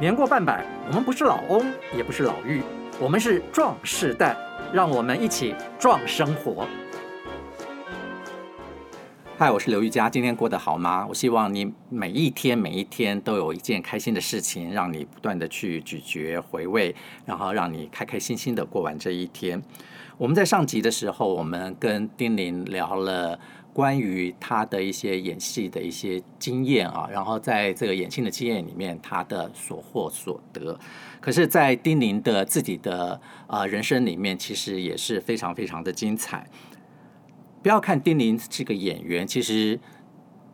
年过半百，我们不是老翁，也不是老妪，我们是壮士代，让我们一起壮生活。嗨，我是刘玉佳，今天过得好吗？我希望你每一天每一天都有一件开心的事情，让你不断的去咀嚼回味，然后让你开开心心的过完这一天。我们在上集的时候，我们跟丁玲聊了。关于他的一些演戏的一些经验啊，然后在这个演戏的经验里面，他的所获所得，可是，在丁宁的自己的呃人生里面，其实也是非常非常的精彩。不要看丁宁这个演员，其实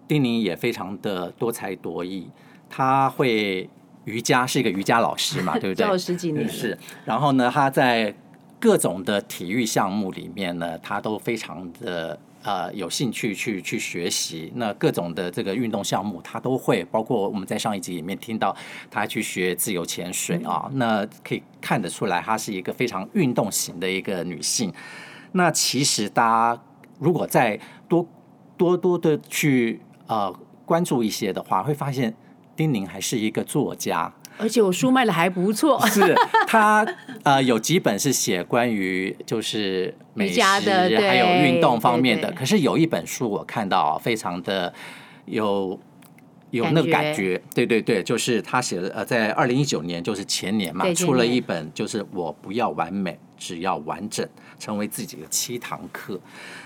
丁宁也非常的多才多艺。他会瑜伽，是一个瑜伽老师嘛，对不对？教了十几年是。然后呢，他在各种的体育项目里面呢，他都非常的。呃，有兴趣去去学习，那各种的这个运动项目他都会，包括我们在上一集里面听到他去学自由潜水啊，那可以看得出来，她是一个非常运动型的一个女性。那其实大家如果再多多多的去呃关注一些的话，会发现丁宁还是一个作家。而且我书卖的还不错，是他呃有几本是写关于就是美食还有运动方面的，可是有一本书我看到非常的有有那个感觉，对对对，就是他写的呃在二零一九年就是前年嘛，出了一本就是我不要完美，只要完整，成为自己的七堂课。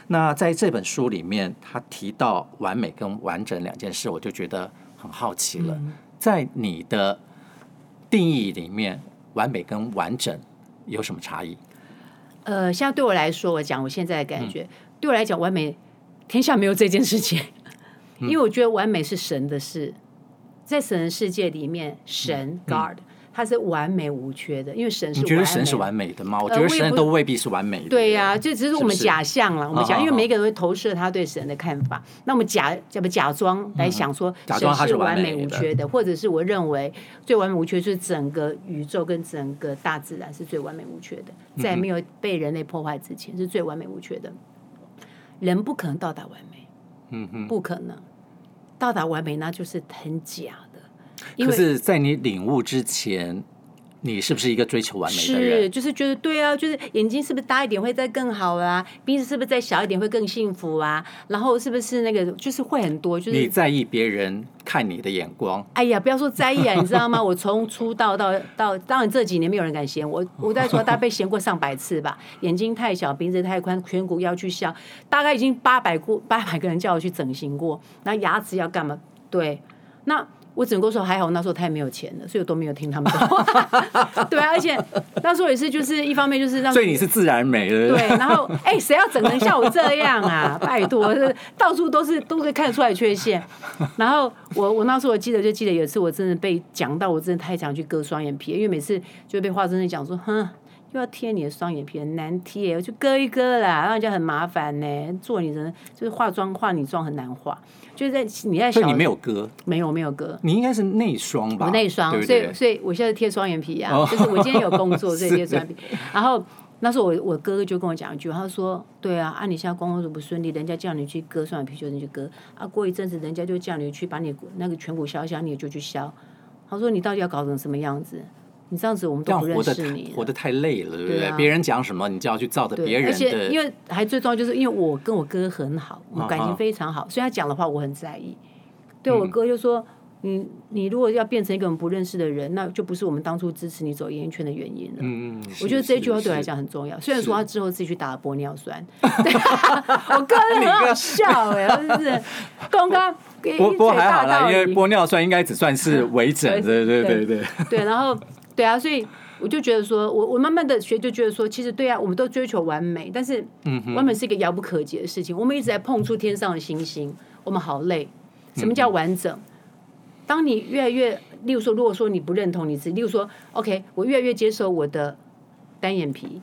那在这本书里面，他提到完美跟完整两件事，我就觉得很好奇了，在你的。定义里面，完美跟完整有什么差异？呃，像对我来说，我讲我现在的感觉，嗯、对我来讲，完美天下没有这件事情，嗯、因为我觉得完美是神的事，在神的世界里面，神、嗯、God。他是完美无缺的，因为神是。你觉得神是完美的吗？我觉得神都未必是完美的。对呀，就只是我们假象了。我们讲，因为每个人会投射他对神的看法。那我们假假不假装来想说，神是完美无缺的，或者是我认为最完美无缺就是整个宇宙跟整个大自然是最完美无缺的，在没有被人类破坏之前是最完美无缺的。人不可能到达完美，嗯哼，不可能到达完美，那就是很假。可是，在你领悟之前，你是不是一个追求完美的人？是，就是觉得对啊，就是眼睛是不是大一点会再更好啊？鼻子是不是再小一点会更幸福啊？然后是不是那个就是会很多？就是你在意别人看你的眼光？哎呀，不要说在意啊，你知道吗？我从出道到到，当然这几年没有人敢嫌我，我在说大概被嫌过上百次吧。眼睛太小，鼻子太宽，颧骨要去削，大概已经八百过八百个人叫我去整形过。那牙齿要干嘛？对，那。我只能够说还好，那时候太没有钱了，所以我都没有听他们的话。对啊，而且那时候也是，就是一方面就是让。所以你是自然美了。对，然后哎，谁要整成像我这样啊？拜托，到处都是都可以看得出来缺陷。然后我我那时候我记得就记得有一次我真的被讲到，我真的太想去割双眼皮，因为每次就被华真的讲说，哼，又要贴你的双眼皮，很难贴，我就割一割啦，让人家很麻烦呢。做你人就是化妆化你妆很难化。就是在你在想，你没有割，没有没有割，你应该是内双吧？我内双，所以所以我现在贴双眼皮啊，就是我今天有工作，所以贴双眼皮。然后那时候我我哥哥就跟我讲一句，他说：“对啊，啊你现在工作不顺利，人家叫你去割双眼皮，就你去割啊。过一阵子，人家就叫你去把你那个颧骨削一削，你就去削。他说你到底要搞成什么样子？”你这样子，我们都不认识你，活得太累了，对不对？别人讲什么，你就要去照着别人的。而且，因为还最重要就是，因为我跟我哥很好，我们感情非常好，所以他讲的话我很在意。对我哥就说：“你你如果要变成一个我们不认识的人，那就不是我们当初支持你走演艺圈的原因了。”嗯，我觉得这句话对我来讲很重要。虽然说他之后自己去打了玻尿酸，我哥很好笑哎，就是刚刚不不还好啦，因为玻尿酸应该只算是微整，对对对对对，然后。对啊，所以我就觉得说，我我慢慢的学，就觉得说，其实对啊，我们都追求完美，但是完美是一个遥不可及的事情。我们一直在碰触天上的星星，我们好累。什么叫完整？当你越来越，例如说，如果说你不认同你自己，例如说，OK，我越来越接受我的单眼皮，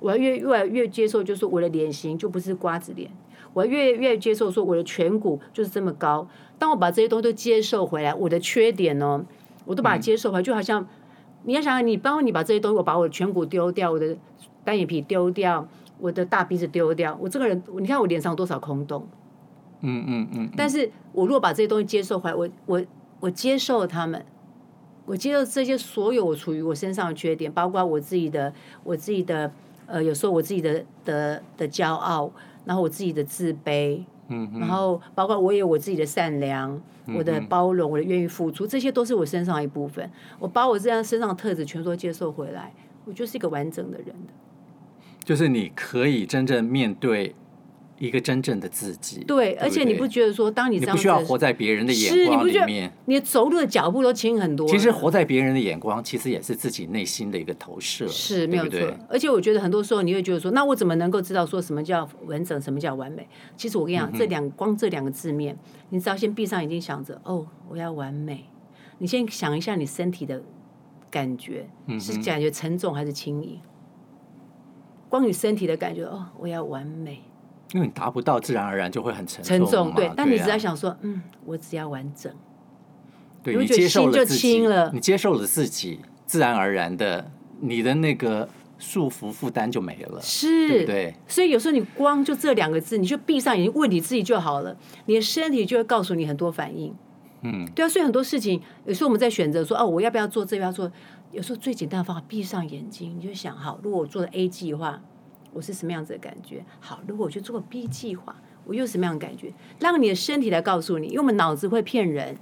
我要越越来越接受，就是我的脸型就不是瓜子脸，我要越越接受说我的颧骨就是这么高。当我把这些东西都接受回来，我的缺点呢，我都把它接受回来，就好像。你要想想，你包括，你把这些东西，我把我的颧骨丢掉，我的单眼皮丢掉，我的大鼻子丢掉，我这个人，你看我脸上有多少空洞？嗯嗯嗯。但是我如果把这些东西接受回来，我我我接受他们，我接受这些所有我处于我身上的缺点，包括我自己的我自己的呃，有时候我自己的的的骄傲，然后我自己的自卑，嗯，然后包括我也有我自己的善良，我的包容，我的愿意付出，这些都是我身上一部分。我把我这样身上的特质全都接受回来，我就是一个完整的人的。就是你可以真正面对。一个真正的自己，对，而且你不觉得说，当你这样子，你不需要活在别人的眼光里面，你走路的脚步都轻很多。其实活在别人的眼光，其实也是自己内心的一个投射，是没有错。而且我觉得很多时候你会觉得说，那我怎么能够知道说什么叫完整，什么叫完美？其实我跟你讲，这两光这两个字面，你只要先闭上眼睛想着，哦，我要完美。你先想一下你身体的感觉，是感觉沉重还是轻盈？光你身体的感觉，哦，我要完美。因为你达不到，自然而然就会很沉重。沉重，对。但你只要想说，嗯，我只要完整，对，你接受了自己，你接受了自己，自然而然的，你的那个束缚负担就没了，是，对不对？所以有时候你光就这两个字，你就闭上眼睛问你自己就好了，你的身体就会告诉你很多反应。嗯，对啊。所以很多事情，有时候我们在选择说，哦，我要不要做这，要做？有时候最简单的方法，闭上眼睛，你就想，好，如果我做了 A 计划。我是什么样子的感觉？好，如果我去做个 B 计划，我又什么样的感觉？让你的身体来告诉你，因为我们脑子会骗人，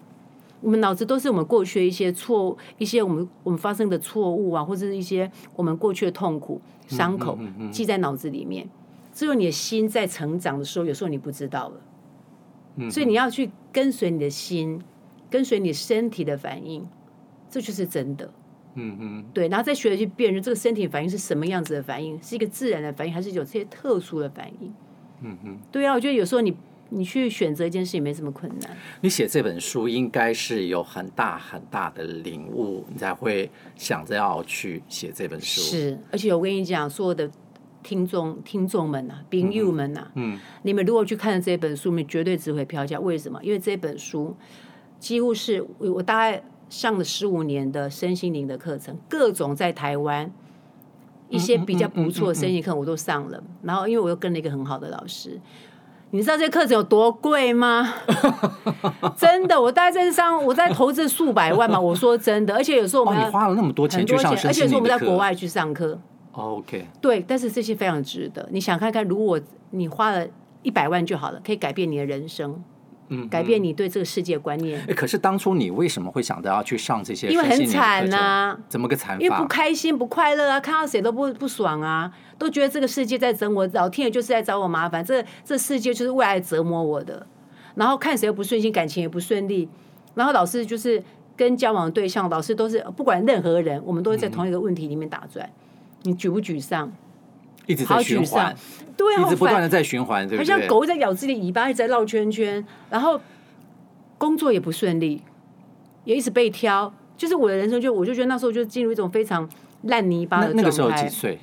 我们脑子都是我们过去的一些错误，一些我们我们发生的错误啊，或者是一些我们过去的痛苦伤口记在脑子里面。只有你的心在成长的时候，有时候你不知道了，所以你要去跟随你的心，跟随你身体的反应，这就是真的。嗯嗯，对，然后再学着去辨认这个身体反应是什么样子的反应，是一个自然的反应，还是有这些特殊的反应？嗯嗯，对啊，我觉得有时候你你去选择一件事情没什么困难。你写这本书应该是有很大很大的领悟，你才会想着要去写这本书。是，而且我跟你讲，所有的听众听众们呐，朋友们呐，嗯，你们如果去看这本书，你们绝对值回票价。为什么？因为这本书几乎是我我大概。上了十五年的身心灵的课程，各种在台湾一些比较不错的身心课我都上了。然后，因为我又跟了一个很好的老师，你知道这课程有多贵吗？真的，我大概在上，我在投资数百万嘛。我说真的，而且有时候我们、哦、花了那么多钱去上身心灵课，而且是我们在国外去上课。OK，对，但是这些非常值得。你想看看，如果你花了一百万就好了，可以改变你的人生。嗯，改变你对这个世界观念。哎，可是当初你为什么会想到要去上这些？因为很惨呐、啊，怎么个惨法？因为不开心、不快乐啊，看到谁都不不爽啊，都觉得这个世界在整我，老天爷就是在找我麻烦，这这世界就是为爱折磨我的。然后看谁又不顺心，感情也不顺利，然后老是就是跟交往的对象，老是都是不管任何人，我们都会在同一个问题里面打转。嗯、你沮不沮丧？一直在循环，对啊，一直不断的在循环，对不对？好像狗在咬自己的尾巴，一直在绕圈圈，然后工作也不顺利，也一直被挑。就是我的人生就，就我就觉得那时候就进入一种非常烂泥巴的状态。那个时候几岁？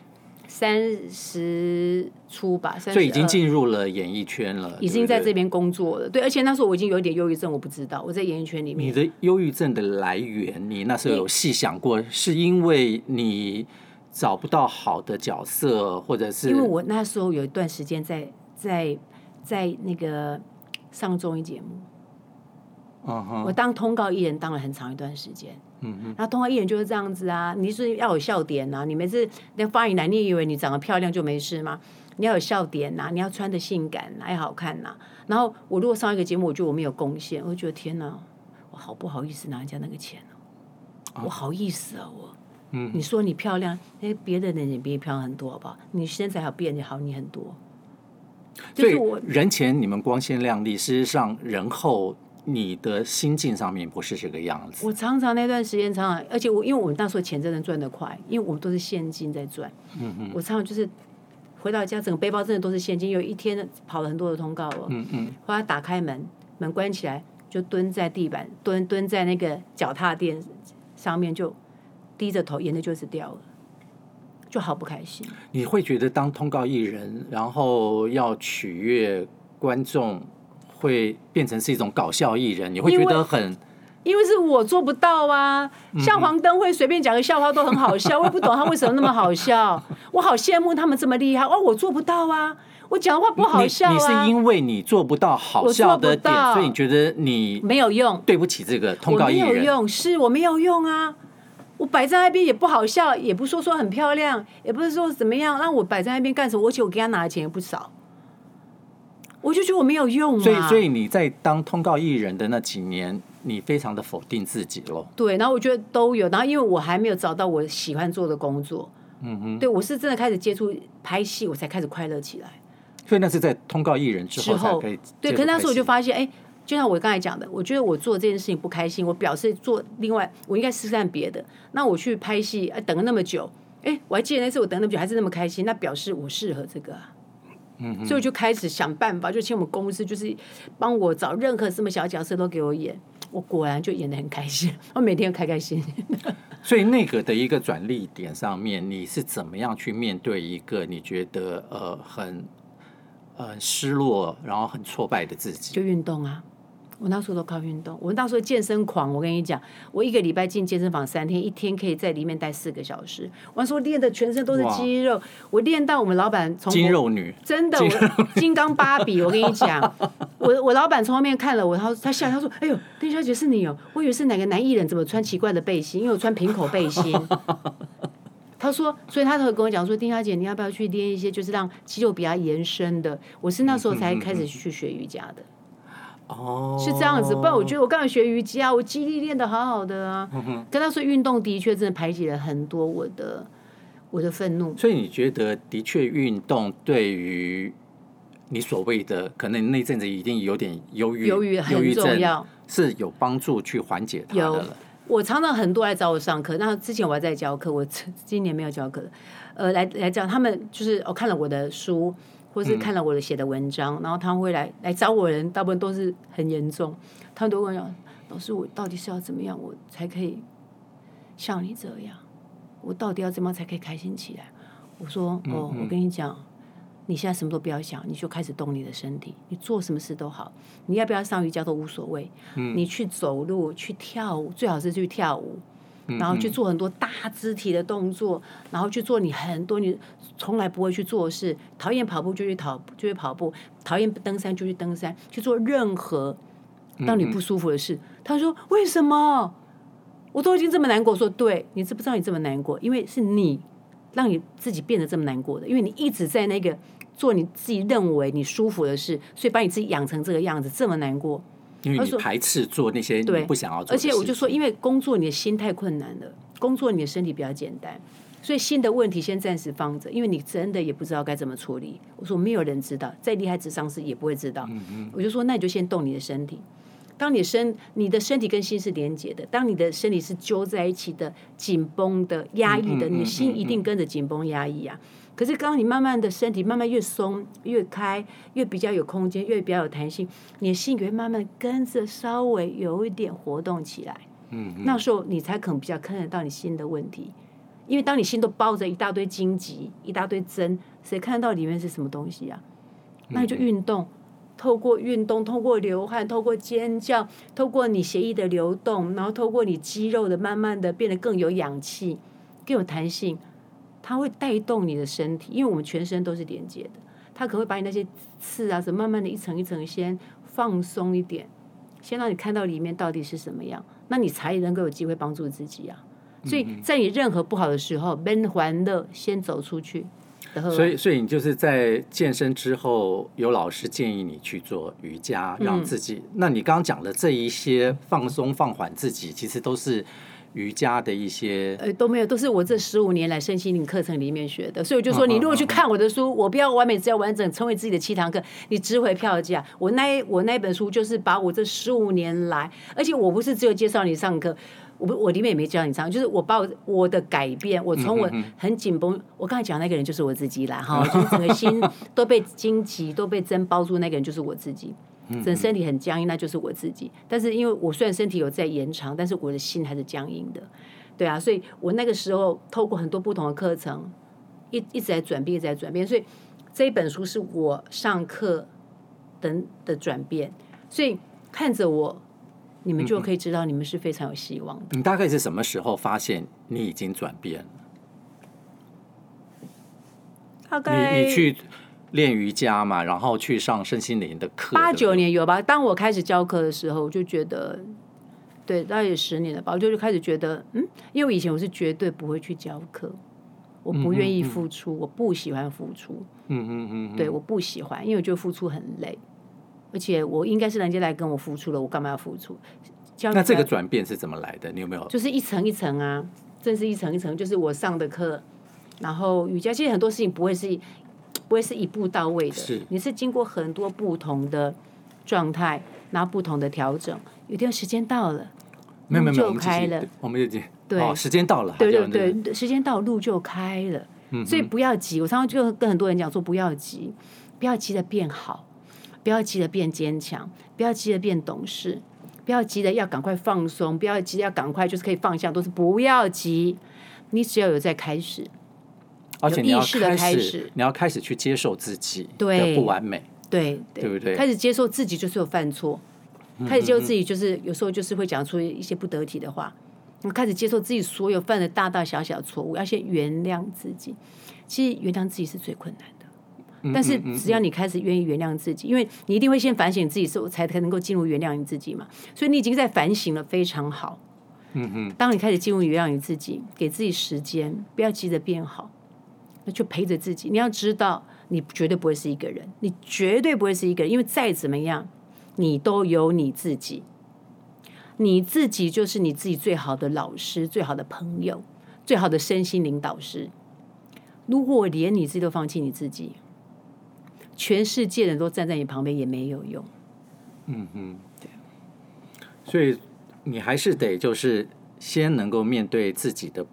三十出吧，所以已经进入了演艺圈了，已经在这边工作了。对，而且那时候我已经有一点忧郁症，我不知道我在演艺圈里面。你的忧郁症的来源，你那时候有细想过，是因为你？找不到好的角色，或者是因为我那时候有一段时间在在在那个上综艺节目，我当通告艺人当了很长一段时间，嗯哼，然后通告艺人就是这样子啊，你是要有笑点呐、啊，你每次那发言来，你以为你长得漂亮就没事吗？你要有笑点呐、啊，你要穿的性感、啊，要好看呐、啊。然后我如果上一个节目，我觉得我没有贡献，我就觉得天哪，我好不好意思拿人家那个钱呢、啊？我好意思啊，我。嗯，你说你漂亮，哎，别的人也比你漂亮很多，好不好？你身材好，比人好你很多。所以人前你们光鲜亮丽，事实上人后你的心境上面不是这个样子。我常常那段时间，常常，而且我因为我们那时候钱真的赚得快，因为我们都是现金在赚。嗯嗯。我常常就是回到家，整个背包真的都是现金，有一天跑了很多的通告哦。嗯嗯。后来打开门，门关起来，就蹲在地板，蹲蹲在那个脚踏垫上面就。低着头，眼泪就是掉了，就好不开心。你会觉得当通告艺人，然后要取悦观众，会变成是一种搞笑艺人？你会觉得很，因为是我做不到啊。像黄灯会随便讲个笑话都很好笑，我也不懂他为什么那么好笑。我好羡慕他们这么厉害，哦，我做不到啊。我讲的话不好笑啊！你是因为你做不到好笑的点，所以你觉得你没有用，对不起这个通告艺人。没有用，是我没有用啊！我摆在那边也不好笑，也不说说很漂亮，也不是说怎么样，让我摆在那边干什么？而且我给他拿的钱也不少，我就觉得我没有用啊。所以，所以你在当通告艺人的那几年，你非常的否定自己喽？对，然后我觉得都有，然后因为我还没有找到我喜欢做的工作，嗯哼，对我是真的开始接触拍戏，我才开始快乐起来。所以那是在通告艺人之后才可以。对，可是那时候我就发现，哎。就像我刚才讲的，我觉得我做这件事情不开心，我表示做另外，我应该试试看别的。那我去拍戏，哎，等了那么久，哎，我还记得那次我等了那么久还是那么开心，那表示我适合这个啊。嗯。所以我就开始想办法，就请我们公司就是帮我找任何什么小角色都给我演，我果然就演的很开心，我每天开开心心。所以那个的一个转捩点上面，你是怎么样去面对一个你觉得呃很呃失落，然后很挫败的自己？就运动啊。我那时候都靠运动，我那时候健身狂。我跟你讲，我一个礼拜进健身房三天，一天可以在里面待四个小时。我说练的全身都是肌肉，我练到我们老板从肌肉女真的我金刚芭比。我跟你讲，我我老板从后面看了我，他他笑，他说：“哎呦，丁小姐是你哦，我以为是哪个男艺人，怎么穿奇怪的背心？因为我穿平口背心。” 他说，所以他才会跟我讲说：“丁小姐，你要不要去练一些，就是让肌肉比较延伸的？”我是那时候才开始去学瑜伽的。哦，是这样子，不然我觉得我刚才学瑜伽，我肌力练得好好的啊。跟他说运动的确真的排解了很多我的我的愤怒。所以你觉得的确运动对于你所谓的可能那阵子一定有点忧郁，忧郁很重要，是有帮助去缓解它的了。我常常很多来找我上课，那之前我还在教课，我今年没有教课了。呃，来来讲，他们就是我、哦、看了我的书。或是看了我的写的文章，嗯、然后他们会来来找我的人，大部分都是很严重。他们都问我讲：“老师，我到底是要怎么样，我才可以像你这样？我到底要怎么样才可以开心起来？”我说：“哦，我跟你讲，你现在什么都不要想，你就开始动你的身体，你做什么事都好，你要不要上瑜伽都无所谓。你去走路，去跳舞，最好是去跳舞。”然后去做很多大肢体的动作，然后去做你很多你从来不会去做的事。讨厌跑步就去跑，就去跑步；讨厌登山就去登山，去做任何让你不舒服的事。他说：“为什么？我都已经这么难过。”说：“对，你知不知道你这么难过？因为是你让你自己变得这么难过的，因为你一直在那个做你自己认为你舒服的事，所以把你自己养成这个样子，这么难过。”因为你排斥做那些你不想要做而且我就说，因为工作你的心太困难了，工作你的身体比较简单，所以新的问题先暂时放着，因为你真的也不知道该怎么处理。我说没有人知道，再厉害智商师也不会知道。我就说，那你就先动你的身体。当你身你的身体跟心是连接的，当你的身体是揪在一起的、紧绷的、压抑的，你的心一定跟着紧绷压抑啊。可是，当你慢慢的身体慢慢越松越开，越比较有空间，越比较有弹性，你的心也会慢慢跟着稍微有一点活动起来。嗯，那时候你才可能比较看得到你心的问题。因为当你心都包着一大堆荆棘、一大堆针，谁看得到里面是什么东西啊？那你就运动，透过运动，透过流汗，透过尖叫，透过你血液的流动，然后透过你肌肉的慢慢的变得更有氧气、更有弹性。它会带动你的身体，因为我们全身都是连接的。它可能会把你那些刺啊，什么慢慢的一层一层先放松一点，先让你看到里面到底是什么样，那你才能够有机会帮助自己啊。所以在你任何不好的时候，闷欢乐先走出去。所以，所以你就是在健身之后，有老师建议你去做瑜伽，让自己。嗯、那你刚刚讲的这一些放松、放缓自己，其实都是。瑜伽的一些呃都没有，都是我这十五年来身心灵课程里面学的，所以我就说，你如果去看我的书，我不要完美，只要完整，成为自己的七堂课，你值回票价。我那我那本书就是把我这十五年来，而且我不是只有介绍你上课，我不我里面也没教你唱，就是我把我我的改变，我从我很紧绷，我刚才讲那个人就是我自己啦，哈，就是整个心 都被荆棘都被针包住，那个人就是我自己。整身体很僵硬，那就是我自己。但是因为我虽然身体有在延长，但是我的心还是僵硬的，对啊。所以我那个时候透过很多不同的课程，一一直在转变，一直在转变。所以这一本书是我上课等的转变。所以看着我，你们就可以知道你们是非常有希望的。你大概是什么时候发现你已经转变了？大概你你去。练瑜伽嘛，然后去上身心灵的课。八九年有吧？当我开始教课的时候，我就觉得对，大概有十年了吧，我就就开始觉得，嗯，因为以前我是绝对不会去教课，我不愿意付出，嗯嗯嗯我不喜欢付出，嗯嗯嗯，对，我不喜欢，因为我觉得付出很累，而且我应该是人家来跟我付出了，我干嘛要付出？教那这个转变是怎么来的？你有没有？就是一层一层啊，真是一层一层，就是我上的课，然后瑜伽，其实很多事情不会是不会是一步到位的，是你是经过很多不同的状态，然后不同的调整，有天时间到了，没有没有就开了，我们已经对、哦，时间到了，对对对，时间到了路就开了，嗯、所以不要急。我常常就跟很多人讲说，不要急，不要急着变好，不要急着变坚强，不要急着变懂事。不要急着要赶快放松，不要急着要赶快就是可以放下，都是不要急。你只要有在开始，而且你要开始，你要开始去接受自己的不完美，对对，对不对？开始接受自己就是有犯错，开始接受自己就是有时候就是会讲出一些不得体的话。你开始接受自己所有犯的大大小小错误，要先原谅自己。其实原谅自己是最困难的。但是只要你开始愿意原谅自己，因为你一定会先反省自己，之后才才能够进入原谅你自己嘛。所以你已经在反省了，非常好。嗯哼。当你开始进入原谅你自己，给自己时间，不要急着变好，那就陪着自己。你要知道，你绝对不会是一个人，你绝对不会是一个人，因为再怎么样，你都有你自己。你自己就是你自己最好的老师、最好的朋友、最好的身心灵导师。如果连你自己都放弃你自己，全世界人都站在你旁边也没有用。嗯哼，对。所以你还是得就是先能够面对自己的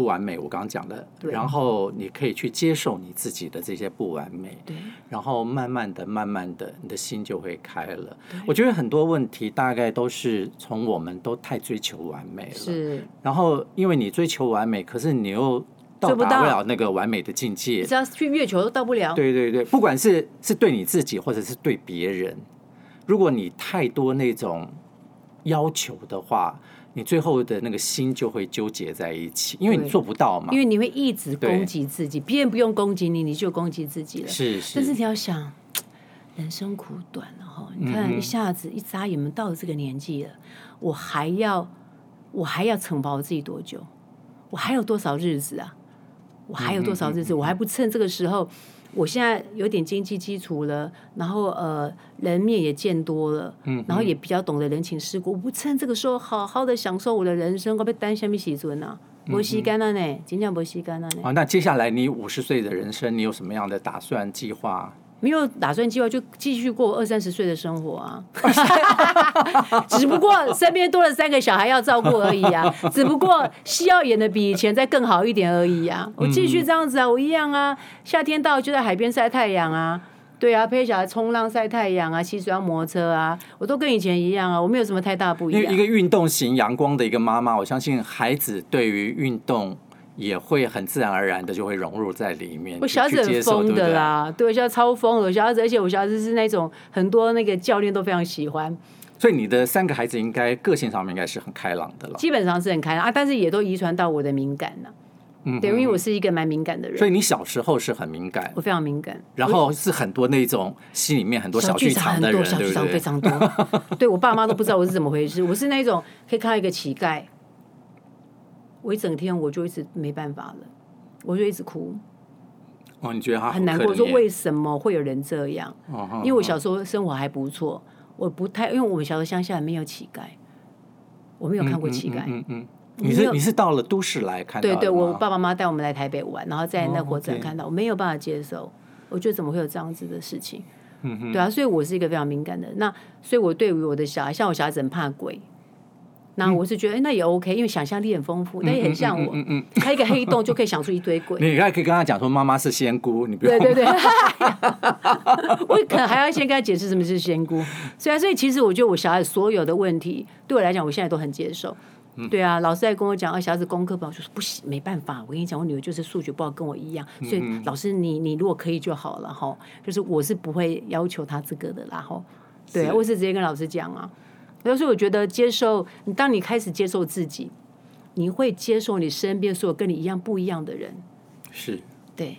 不完美，我刚刚讲的，然后你可以去接受你自己的这些不完美，对。然后慢慢的、慢慢的，你的心就会开了。我觉得很多问题大概都是从我们都太追求完美了，是。然后因为你追求完美，可是你又。到达不了那个完美的境界，只要去月球都到不了。对对对，不管是是对你自己，或者是对别人，如果你太多那种要求的话，你最后的那个心就会纠结在一起，因为你做不到嘛。因为你会一直攻击自己，别人不用攻击你，你就攻击自己了。是是。但是你要想，人生苦短了哈，你看一下子一眨眼，我们到了这个年纪了，我还要我还要惩罚我自己多久？我还有多少日子啊？我还有多少日子？我还不趁这个时候，我现在有点经济基础了，然后呃，人面也见多了，然后也比较懂得人情世故。我不趁这个时候好好的享受我的人生，我被担下面洗尊啊，没时间了呢，真的没时间了呢。啊，那接下来你五十岁的人生，你有什么样的打算计划？没有打算计划，就继续过二三十岁的生活啊。只不过身边多了三个小孩要照顾而已啊。只不过戏要演的比以前再更好一点而已啊。我继续这样子啊，我一样啊。夏天到就在海边晒太阳啊，对啊，陪小孩冲浪晒太阳啊，骑水上摩托车啊，我都跟以前一样啊。我没有什么太大不一样。一个运动型阳光的一个妈妈，我相信孩子对于运动。也会很自然而然的就会融入在里面。我小孩子很疯的啦，对，小孩超疯的。我小孩子，而且我小孩子是那种很多那个教练都非常喜欢。所以你的三个孩子应该个性上面应该是很开朗的了。基本上是很开朗啊，但是也都遗传到我的敏感了。嗯，对，因为我是一个蛮敏感的人。所以你小时候是很敏感，我非常敏感。然后是很多那种心里面很多小剧场的人，小剧场非常多。对，我爸妈都不知道我是怎么回事，我是那种可以看到一个乞丐，我一整天我就一直没办法了。我就一直哭，哦，你觉得他很难过？说为什么会有人这样？因为我小时候生活还不错，我不太，因为我们小时候乡下没有乞丐，我没有看过乞丐。嗯嗯，你是你是到了都市来看？对对，我爸爸妈妈带我们来台北玩，然后在那火车站看到，我没有办法接受。我觉得怎么会有这样子的事情？对啊，所以我是一个非常敏感的。那所以，我对于我的小孩，像我小孩子很怕鬼。那我是觉得，哎，那也 OK，因为想象力很丰富，但也很像我，开一个黑洞就可以想出一堆鬼。你还可以跟他讲说，妈妈是仙姑，你不用。对对对，我可能还要先跟他解释什么是仙姑。所以，所以其实我觉得我小孩所有的问题，对我来讲，我现在都很接受。对啊，老师在跟我讲，啊，小孩子功课不好，就是不行，没办法。我跟你讲，我女儿就是数学不好，跟我一样。所以老师，你你如果可以就好了哈。就是我是不会要求他这个的，然后对啊，我是直接跟老师讲啊。所以我觉得接受你，当你开始接受自己，你会接受你身边所有跟你一样不一样的人。是，对。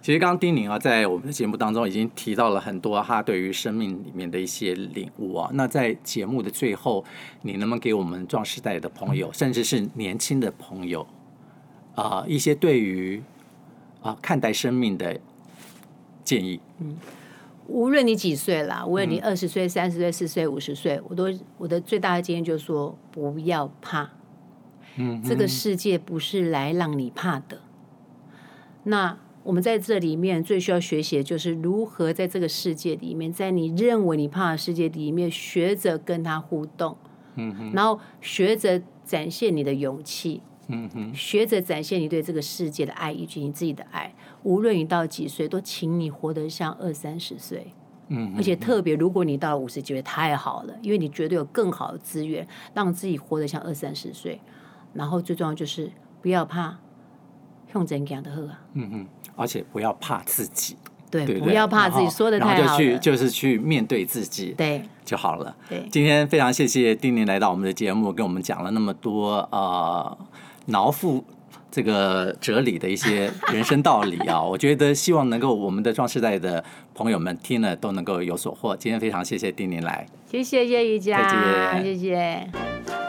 其实刚刚丁宁啊，在我们的节目当中已经提到了很多他对于生命里面的一些领悟啊。那在节目的最后，你能不能给我们壮世代的朋友，甚至是年轻的朋友啊、呃，一些对于啊、呃、看待生命的建议？嗯，无论你几岁啦，无论你二十岁、三十岁、四十岁、五十岁，我都我的最大的经验就是说，不要怕。嗯，这个世界不是来让你怕的。那。我们在这里面最需要学习的就是如何在这个世界里面，在你认为你怕的世界里面，学着跟他互动，然后学着展现你的勇气，嗯哼，学着展现你对这个世界的爱以及你自己的爱。无论你到几岁，都请你活得像二三十岁，嗯，而且特别如果你到了五十几岁，太好了，因为你绝对有更好的资源，让自己活得像二三十岁。然后最重要就是不要怕，用怎讲的喝啊，嗯哼。而且不要怕自己，对，对对，不要怕自己说的太好了，然后就去就是去面对自己，对就好了。对，今天非常谢谢丁宁来到我们的节目，跟我们讲了那么多呃脑腹这个哲理的一些人生道理啊，我觉得希望能够我们的壮世代的朋友们听了都能够有所获。今天非常谢谢丁宁来，谢谢叶瑜伽，再见，谢谢。